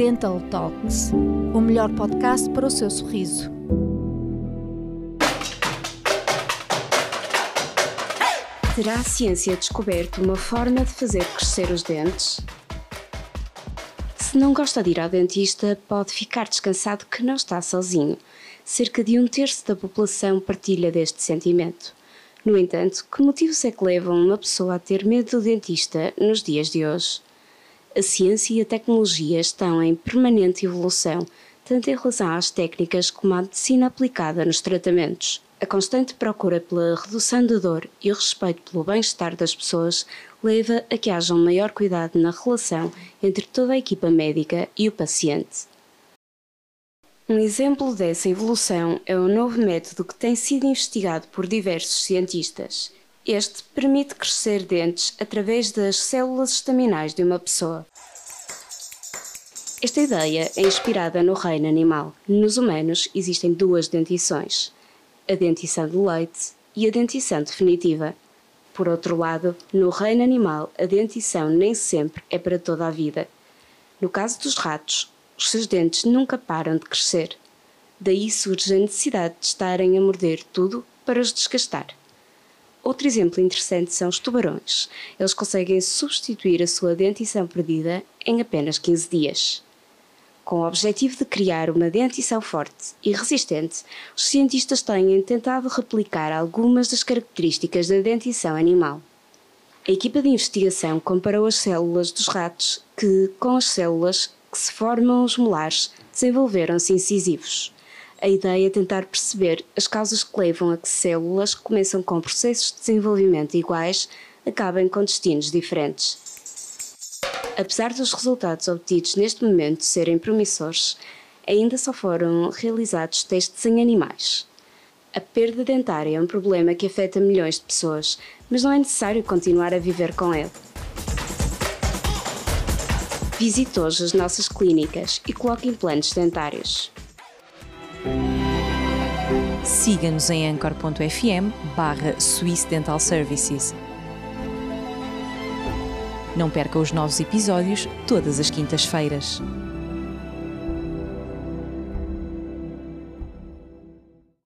Dental Talks, o melhor podcast para o seu sorriso. Terá a ciência descoberto uma forma de fazer crescer os dentes? Se não gosta de ir ao dentista, pode ficar descansado que não está sozinho. Cerca de um terço da população partilha deste sentimento. No entanto, que motivos é que levam uma pessoa a ter medo do dentista nos dias de hoje? A ciência e a tecnologia estão em permanente evolução, tanto em relação às técnicas como à medicina aplicada nos tratamentos. A constante procura pela redução da dor e o respeito pelo bem-estar das pessoas leva a que haja um maior cuidado na relação entre toda a equipa médica e o paciente. Um exemplo dessa evolução é o novo método que tem sido investigado por diversos cientistas. Este permite crescer dentes através das células estaminais de uma pessoa. Esta ideia é inspirada no reino animal. Nos humanos existem duas dentições: a dentição de leite e a dentição definitiva. Por outro lado, no reino animal, a dentição nem sempre é para toda a vida. No caso dos ratos, os seus dentes nunca param de crescer. Daí surge a necessidade de estarem a morder tudo para os desgastar. Outro exemplo interessante são os tubarões. Eles conseguem substituir a sua dentição perdida em apenas 15 dias. Com o objetivo de criar uma dentição forte e resistente, os cientistas têm tentado replicar algumas das características da dentição animal. A equipa de investigação comparou as células dos ratos que, com as células que se formam os molares, desenvolveram-se incisivos. A ideia é tentar perceber as causas que levam a que células que começam com processos de desenvolvimento iguais acabem com destinos diferentes. Apesar dos resultados obtidos neste momento serem promissores, ainda só foram realizados testes em animais. A perda dentária é um problema que afeta milhões de pessoas, mas não é necessário continuar a viver com ele. Visite hoje as nossas clínicas e coloque implantes dentários. Siga-nos em anchor.fm barra Swiss Dental Services. Não perca os novos episódios todas as quintas-feiras.